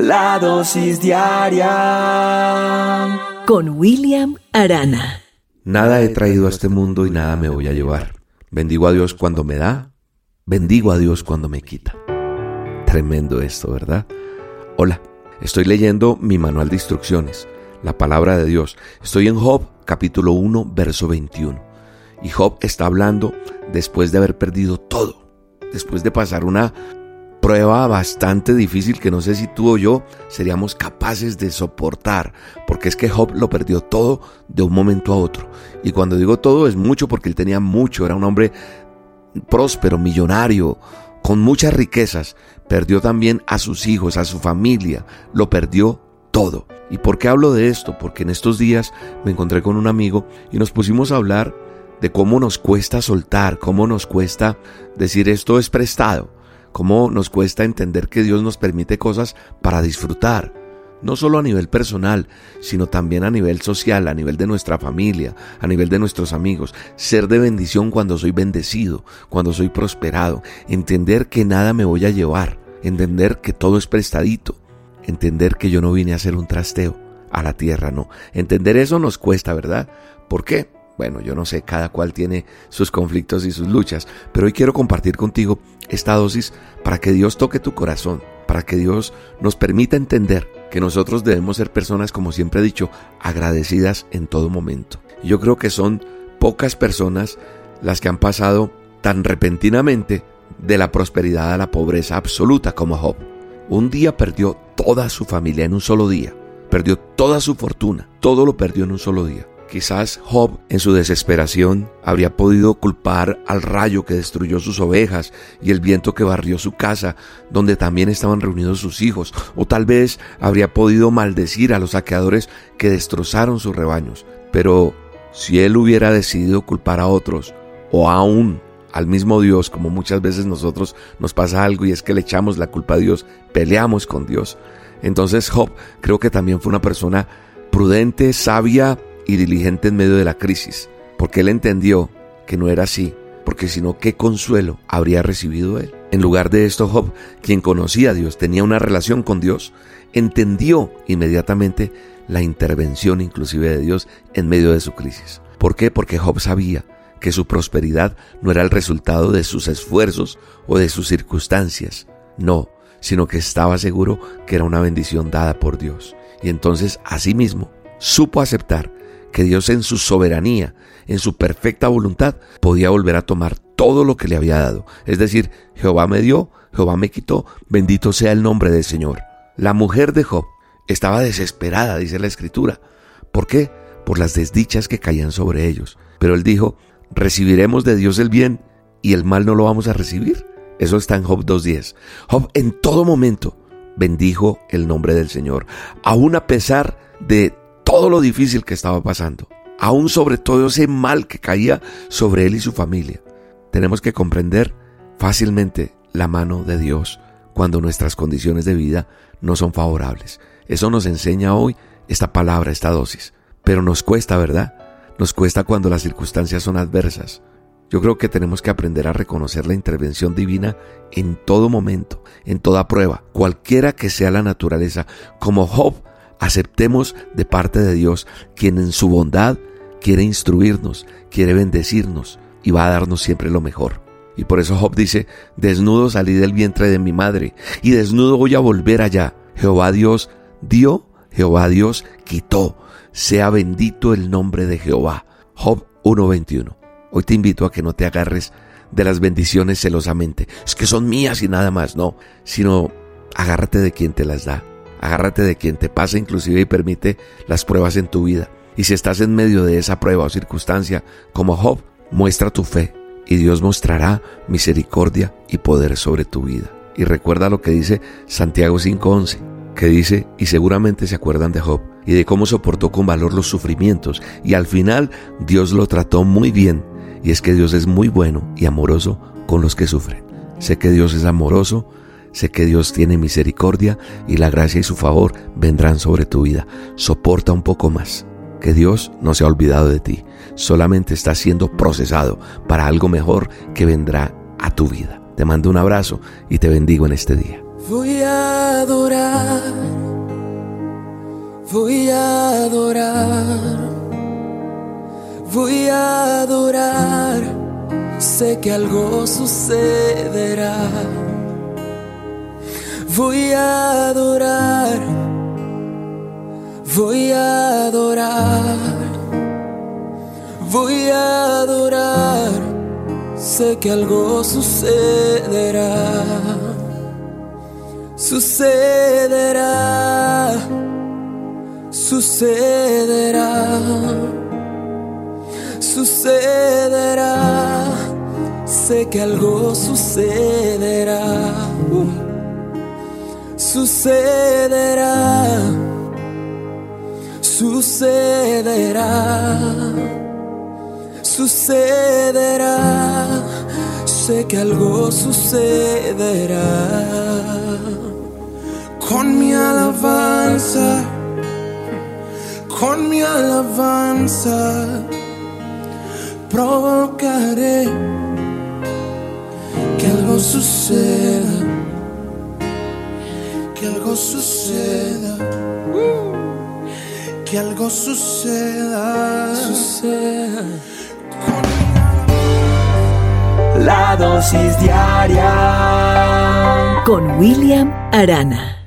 La dosis diaria con William Arana. Nada he traído a este mundo y nada me voy a llevar. Bendigo a Dios cuando me da, bendigo a Dios cuando me quita. Tremendo esto, ¿verdad? Hola, estoy leyendo mi manual de instrucciones, la palabra de Dios. Estoy en Job capítulo 1, verso 21. Y Job está hablando después de haber perdido todo, después de pasar una prueba bastante difícil que no sé si tú o yo seríamos capaces de soportar, porque es que Job lo perdió todo de un momento a otro. Y cuando digo todo es mucho porque él tenía mucho, era un hombre próspero, millonario, con muchas riquezas. Perdió también a sus hijos, a su familia, lo perdió todo. ¿Y por qué hablo de esto? Porque en estos días me encontré con un amigo y nos pusimos a hablar de cómo nos cuesta soltar, cómo nos cuesta decir esto es prestado cómo nos cuesta entender que Dios nos permite cosas para disfrutar, no solo a nivel personal, sino también a nivel social, a nivel de nuestra familia, a nivel de nuestros amigos, ser de bendición cuando soy bendecido, cuando soy prosperado, entender que nada me voy a llevar, entender que todo es prestadito, entender que yo no vine a hacer un trasteo a la tierra, no. Entender eso nos cuesta, ¿verdad? ¿Por qué? Bueno, yo no sé, cada cual tiene sus conflictos y sus luchas, pero hoy quiero compartir contigo esta dosis para que Dios toque tu corazón, para que Dios nos permita entender que nosotros debemos ser personas, como siempre he dicho, agradecidas en todo momento. Yo creo que son pocas personas las que han pasado tan repentinamente de la prosperidad a la pobreza absoluta como Job. Un día perdió toda su familia en un solo día, perdió toda su fortuna, todo lo perdió en un solo día. Quizás Job en su desesperación habría podido culpar al rayo que destruyó sus ovejas y el viento que barrió su casa, donde también estaban reunidos sus hijos, o tal vez habría podido maldecir a los saqueadores que destrozaron sus rebaños. Pero si él hubiera decidido culpar a otros, o aún al mismo Dios, como muchas veces nosotros nos pasa algo y es que le echamos la culpa a Dios, peleamos con Dios. Entonces Job creo que también fue una persona prudente, sabia, y diligente en medio de la crisis, porque él entendió que no era así, porque si no, ¿qué consuelo habría recibido él? En lugar de esto, Job, quien conocía a Dios, tenía una relación con Dios, entendió inmediatamente la intervención inclusive de Dios en medio de su crisis. ¿Por qué? Porque Job sabía que su prosperidad no era el resultado de sus esfuerzos o de sus circunstancias, no, sino que estaba seguro que era una bendición dada por Dios. Y entonces, asimismo, supo aceptar que Dios en su soberanía, en su perfecta voluntad, podía volver a tomar todo lo que le había dado. Es decir, Jehová me dio, Jehová me quitó, bendito sea el nombre del Señor. La mujer de Job estaba desesperada, dice la escritura. ¿Por qué? Por las desdichas que caían sobre ellos. Pero él dijo, recibiremos de Dios el bien y el mal no lo vamos a recibir. Eso está en Job 2.10. Job en todo momento bendijo el nombre del Señor, aun a pesar de todo lo difícil que estaba pasando, aún sobre todo ese mal que caía sobre él y su familia. Tenemos que comprender fácilmente la mano de Dios cuando nuestras condiciones de vida no son favorables. Eso nos enseña hoy esta palabra, esta dosis. Pero nos cuesta, ¿verdad? Nos cuesta cuando las circunstancias son adversas. Yo creo que tenemos que aprender a reconocer la intervención divina en todo momento, en toda prueba, cualquiera que sea la naturaleza. Como Job aceptemos de parte de Dios, quien en su bondad quiere instruirnos, quiere bendecirnos y va a darnos siempre lo mejor. Y por eso Job dice, desnudo salí del vientre de mi madre y desnudo voy a volver allá. Jehová Dios dio, Jehová Dios quitó. Sea bendito el nombre de Jehová. Job 1.21. Hoy te invito a que no te agarres de las bendiciones celosamente. Es que son mías y nada más, no, sino agárrate de quien te las da. Agárrate de quien te pasa inclusive y permite las pruebas en tu vida. Y si estás en medio de esa prueba o circunstancia, como Job, muestra tu fe y Dios mostrará misericordia y poder sobre tu vida. Y recuerda lo que dice Santiago 5:11, que dice, y seguramente se acuerdan de Job y de cómo soportó con valor los sufrimientos y al final Dios lo trató muy bien. Y es que Dios es muy bueno y amoroso con los que sufren. Sé que Dios es amoroso Sé que Dios tiene misericordia y la gracia y su favor vendrán sobre tu vida. Soporta un poco más. Que Dios no se ha olvidado de ti. Solamente está siendo procesado para algo mejor que vendrá a tu vida. Te mando un abrazo y te bendigo en este día. Voy a adorar Voy a adorar, voy a adorar, sé que algo sucederá. Voy a adorar, voy a adorar, voy a adorar, sé que algo sucederá. Sucederá. Sucederá, sucederá, sé que algo sucederá, sucederá, sucederá, sucederá, sé que algo sucederá. Con mi alabanza con mi alabanza provocaré que algo suceda, algo suceda, que algo suceda, suceda. La dosis diaria con William Arana.